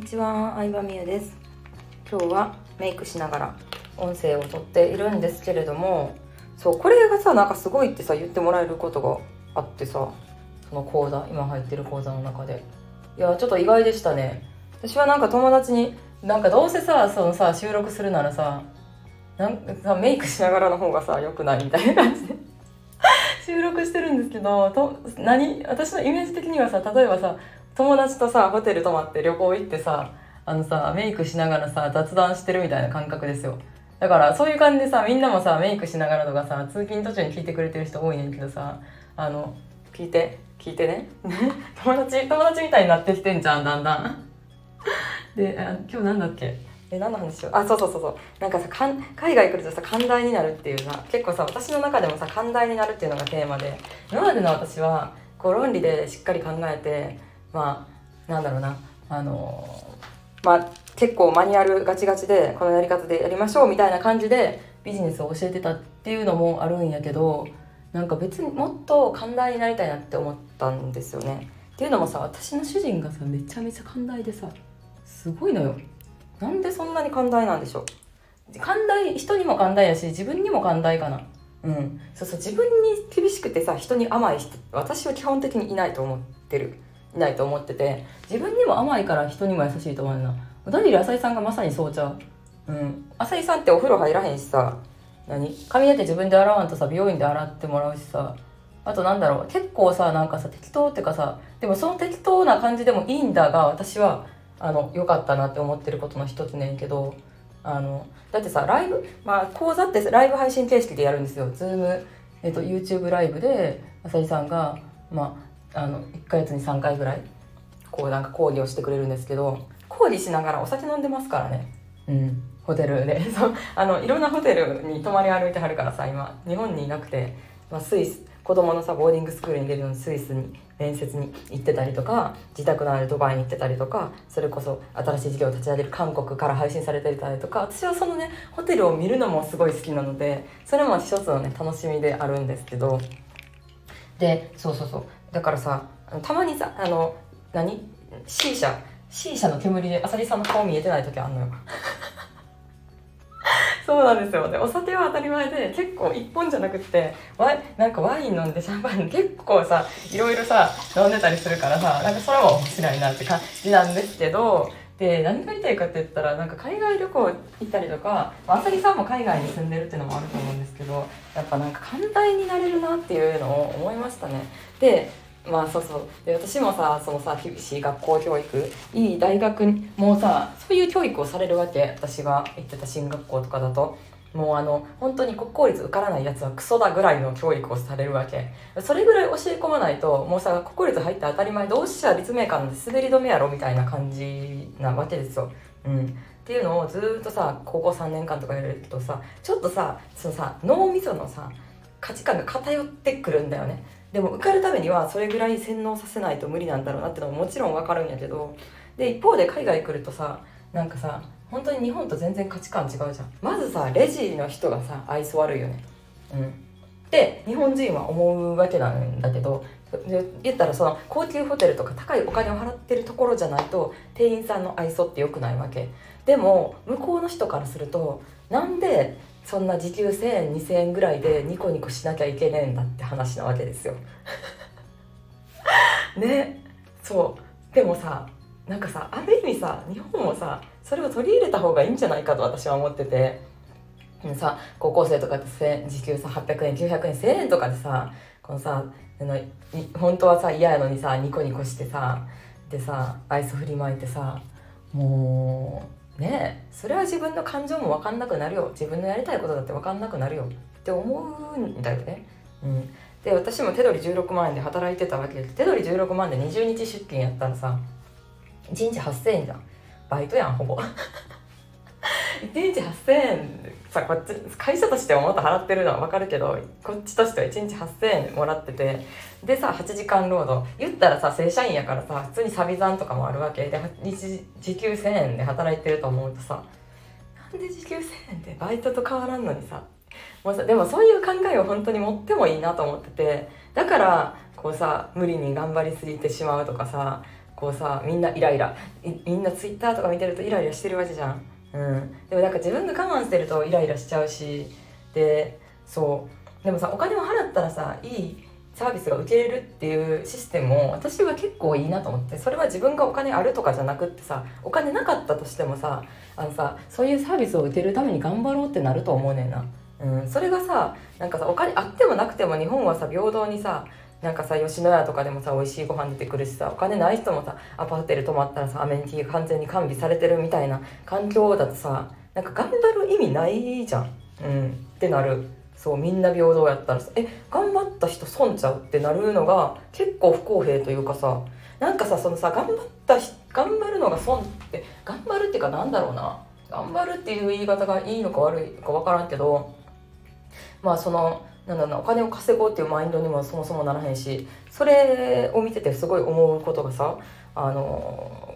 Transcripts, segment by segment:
にちは、相葉美優です。今日はメイクしながら音声をとっているんですけれども、そうこれがさなんかすごいってさ言ってもらえることがあってさ、その講座今入ってる講座の中で、いやちょっと意外でしたね。私はなんか友達になんかどうせさそのさ収録するならさ、なんかさメイクしながらの方がさ良くない？みたいな感じで。収録してるんですけどと何？私のイメージ的にはさ例えばさ友達とさホテル泊まって旅行行ってさあのさメイクしながらさ雑談してるみたいな感覚ですよ。だからそういう感じでさみんなもさメイクしながらとかさ通勤途中に聞いてくれてる人多いねんけどさあの聞いて聞いてね。友達友達みたいになってきてんじゃんだんだん。であ今日なんだっけ？え何の話しよう？あそうそうそうそう。なんかさかん海外来るとさ寛大になるっていうさ結構さ私の中でもさ寛大になるっていうのがテーマで。今までの私はこう論理でしっかり考えてまあなんだろうな。あのまあ結構マニュアルガチガチでこのやり方でやりましょうみたいな感じでビジネスを教えてたっていうのもあるんやけどなんか別にもっと寛大になりたいなって思ったんですよね。っていうのもさ私の主人がさめちゃめちゃ寛大でさすごいのよ。なんでそんなに寛大なんでしょう。寛大人にも寛大やし自分にも寛大かな。うん。そうそう自分に厳しくてさ人に甘い人私は基本的にいないと思ってる。ないと思ってて自分にも甘いから人にも優しいと思うな。ダニル浅井さんがまさにそうちゃう？うん。浅井さんってお風呂入らへんしさ。何？髪の毛自分で洗わんとさ美容院で洗ってもらうしさ。あとなんだろう？結構さなんかさ適当っていうかさでもその適当な感じでもいいんだが私はあの良かったなって思ってることの一つねんけどあのだってさライブまあ講座ってライブ配信形式でやるんですよ。Zoom、えっと、YouTube ライブで浅井さんが、まあ、あの1ヶ月に3回ぐらいこうなんか講義をしてくれるんですけど講義しながらお酒飲んでますからね。うん。ホテルで。そう。あのいろんなホテルに泊まり歩いてはるからさ今日本にいなくて、まあ、スイス子供のさボーディングスクールに出るのにスイスに面接に行ってたりとか自宅のあるドバイに行ってたりとかそれこそ新しい事業を立ち上げる韓国から配信されてたりとか私はそのねホテルを見るのもすごい好きなのでそれも一つのね楽しみであるんですけどでそうそうそう。だからさたまにさあの何？C 社 C 社の煙であさりさんの顔見えてない時あんのよ。そうなんですよ。でお酒は当たり前で結構1本じゃなくってワイなんかワイン飲んでシャンパン結構さいろいろさ飲んでたりするからさなんかそれも面白いなって感じなんですけどで何が言いたいかって言ったらなんか海外旅行行ったりとかあさりさんも海外に住んでるっていうのもあると思うんですけどやっぱなんか寛大になれるなっていうのを思いましたね。でまあそうそう。で私もさそのさ厳しい学校教育いい大学もうさそういう教育をされるわけ私が行ってた進学校とかだと。もうあの本当に国公立受からないやつはクソだぐらいの教育をされるわけ。それぐらい教え込まないともうさ国公立入って当たり前どうしちゃ立命館で滑り止めやろみたいな感じなわけですよ。うん。っていうのをずっとさ高校3年間とかやるとさちょっとさそのさ脳みそのさ価値観が偏ってくるんだよね。でも受かるためにはそれぐらい洗脳させないと無理なんだろうなってのももちろんわかるんやけど。で一方で海外来るとさなんかさ本当に日本と全然価値観違うじゃん。まずさレジの人がさ愛想悪いよね。うん。って日本人は思うわけなんだけど言ったらその高級ホテルとか高いお金を払ってるところじゃないと店員さんの愛想って良くないわけ。でも向こうの人からするとなんでそんな時給1000円2000円ぐらいでニコニコしなきゃいけねえんだって話なわけですよ。ね。そう。でもさなんかさある意味さ日本もさそれを取り入れた方がいいんじゃないかと私は思ってて。さ高校生とかって時給さ800円900円1000円とかでさこのさあの本当はさ嫌やのにさニコニコしてさでさアイス振りまいてさもうねそれは自分の感情も分かんなくなるよ。自分のやりたいことだって分かんなくなるよ。って思うんだよね。うん。で私も手取り16万円で働いてたわけで手取り16万で20日出勤やったらさ1日8000円じゃん。バイトやんほぼ。1日8000円。さこっち会社としてはもっと払ってるのは分かるけどこっちとしては1日8000円もらってて。でさ8時間労働。言ったらさ正社員やからさ普通にサビ残とかもあるわけ。で日時給1000円で働いてると思うとさなんで時給1000円ってバイトと変わらんのにさ。もうさでもそういう考えを本当に持ってもいいなと思ってて。だからこうさ無理に頑張りすぎてしまうとかさこうさみんなイライラ。みんなツイッターとか見てるとイライラしてるわけじゃん、うん、でもなんか自分が我慢してるとイライラしちゃうし。でそう。でもさお金を払ったらさいいサービスが受けれるっていうシステムも私は結構いいなと思って。それは自分がお金あるとかじゃなくってさお金なかったとしてもさあのさそういうサービスを受けるために頑張ろうってなると思うねんな。うん、それがさなんかさお金あってもなくても日本はさ平等にさなんかさ吉野家とかでもさ美味しいご飯出てくるしさお金ない人もさアパホテル泊まったらさアメニティが完全に完備されてるみたいな環境だとさなんか頑張る意味ないじゃん、うん、ってなる。そうみんな平等やったらさえ頑張った人損ちゃうってなるのが結構不公平というかさなんかさそのさ頑張った頑張るのが損って頑張るっていうかなんだろうな。頑張るっていう言い方がいいのか悪いのか分からんけどまあそのなんだろうなお金を稼ごうっていうマインドにもそもそもならへんしそれを見ててすごい思うことがさあの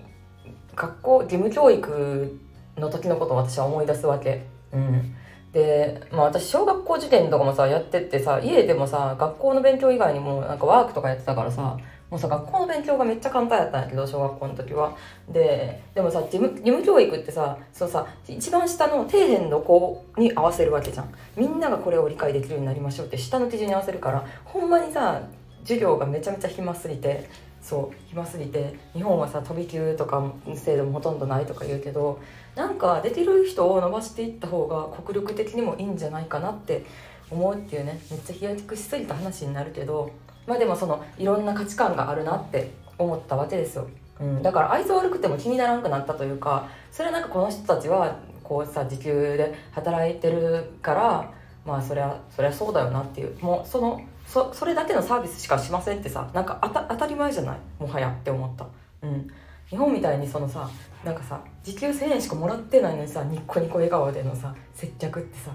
学校義務教育の時のことを私は思い出すわけ。うん、で、まあ、私小学校受験とかもさやってってさ家でもさ学校の勉強以外にもなんかワークとかやってたからさもうさ学校の勉強がめっちゃ簡単やったんやけど小学校の時は。ででもさ義務義務教育ってさそうさ一番下の底辺の子に合わせるわけじゃん。みんながこれを理解できるようになりましょうって下の基準に合わせるからほんまにさ授業がめちゃめちゃ暇すぎてそう暇すぎて日本はさ飛び級とか制度もほとんどないとか言うけどなんかできる人を伸ばしていった方が国力的にもいいんじゃないかなって思うっていうねめっちゃ飛躍しすぎた話になるけどまあでもそのいろんな価値観があるなって思ったわけですよ、うん、だから愛想悪くても気にならなくなったというかそれはなんかこの人たちはこうさ時給で働いてるからまあそりゃそりゃそうだよなっていう。もうそのそそれだけのサービスしかしませんってさなんか当たり前じゃない？もはやって思った。うん。日本みたいにそのさなんかさ時給1000円しかもらってないのにさニッコニコ笑顔でのさ接客ってさ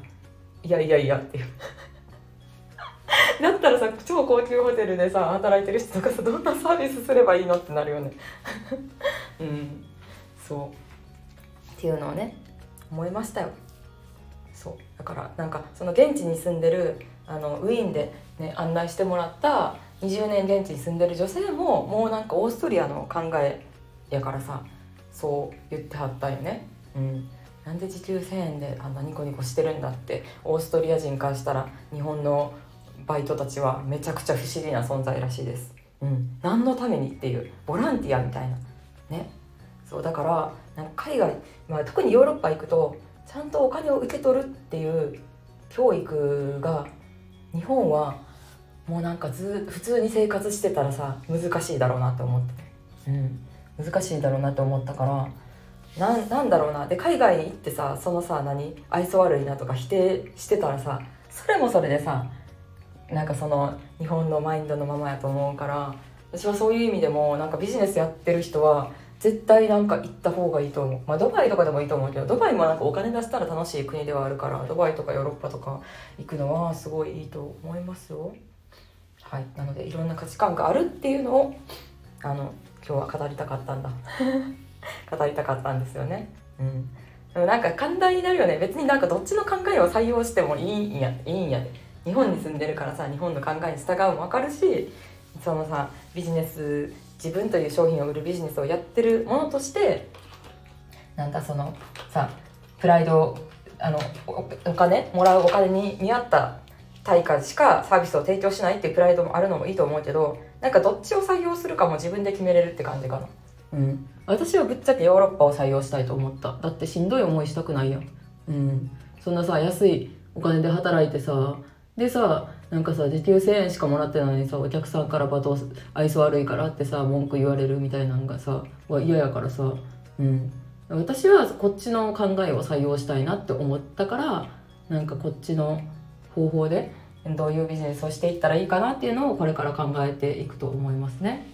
いやいやいやっていう。だったらさ超高級ホテルでさ働いてる人とかさどんなサービスすればいいのってなるよね。うん。そう。っていうのをね思いましたよ。そう。だからなんかその現地に住んでるあのウィーンで、ね、案内してもらった20年現地に住んでる女性ももうなんかオーストリアの考えやからさそう言ってはったよね。うん。なんで時給1,000円であんなニコニコしてるんだってオーストリア人からしたら日本のバイトたちはめちゃくちゃ不思議な存在らしいです。うん、何のためにっていうボランティアみたいな。ね。そうだからなんか海外、まあ、特にヨーロッパ行くとちゃんとお金を受け取るっていう教育が日本はもうなんかず普通に生活してたらさ難しいだろうなって思って、うん、難しいだろうなって思ったからななんだろうな。で海外行ってさそのさ何愛想悪いなとか否定してたらさそれもそれでさなんかその日本のマインドのままやと思うから私はそういう意味でもなんかビジネスやってる人は絶対なんか行った方がいいと思う。まあドバイとかでもいいと思うけどドバイもなんかお金出したら楽しい国ではあるからドバイとかヨーロッパとか行くのはすごいいいと思いますよ。はい。なのでいろんな価値観があるっていうのをあの今日は語りたかったんだ。語りたかったんですよね。うん。でもなんか簡単になるよね。別になんかどっちの考えを採用してもいいんやいいんやで。日本に住んでるからさ日本の考えに従うも分かるしそのさビジネス自分という商品を売るビジネスをやってるものとしてなんかそのさプライドあのお金もらうお金に見合った対価しかサービスを提供しないっていうプライドもあるのもいいと思うけどなんかどっちを採用するかも自分で決めれるって感じかな。うん。私はぶっちゃけヨーロッパを採用したいと思った。だってしんどい思いしたくないやん。うん。そんなさ安いお金で働いてさでさなんかさ時給1,000円しかもらってないのにさお客さんから罵倒愛想悪いからってさ文句言われるみたいなんがさは嫌やからさうん。私はこっちの考えを採用したいなって思ったからなんかこっちの方法でどういうビジネスをしていったらいいかなっていうのをこれから考えていくと思いますね。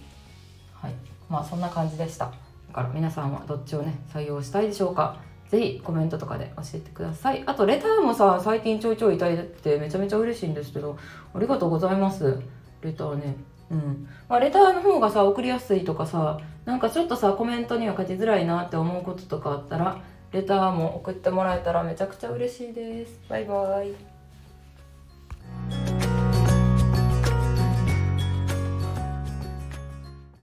はい。まあそんな感じでした。だから皆さんはどっちをね採用したいでしょうか。ぜひコメントとかで教えてください。あと、レターもさ、最近ちょいちょいいただいてめちゃめちゃ嬉しいんですけど、ありがとうございます。レターね。うん。まあ、レターの方がさ、送りやすいとかさ、なんかちょっとさ、コメントには書きづらいなって思うこととかあったら、レターも送ってもらえたらめちゃくちゃ嬉しいです。バイバイ。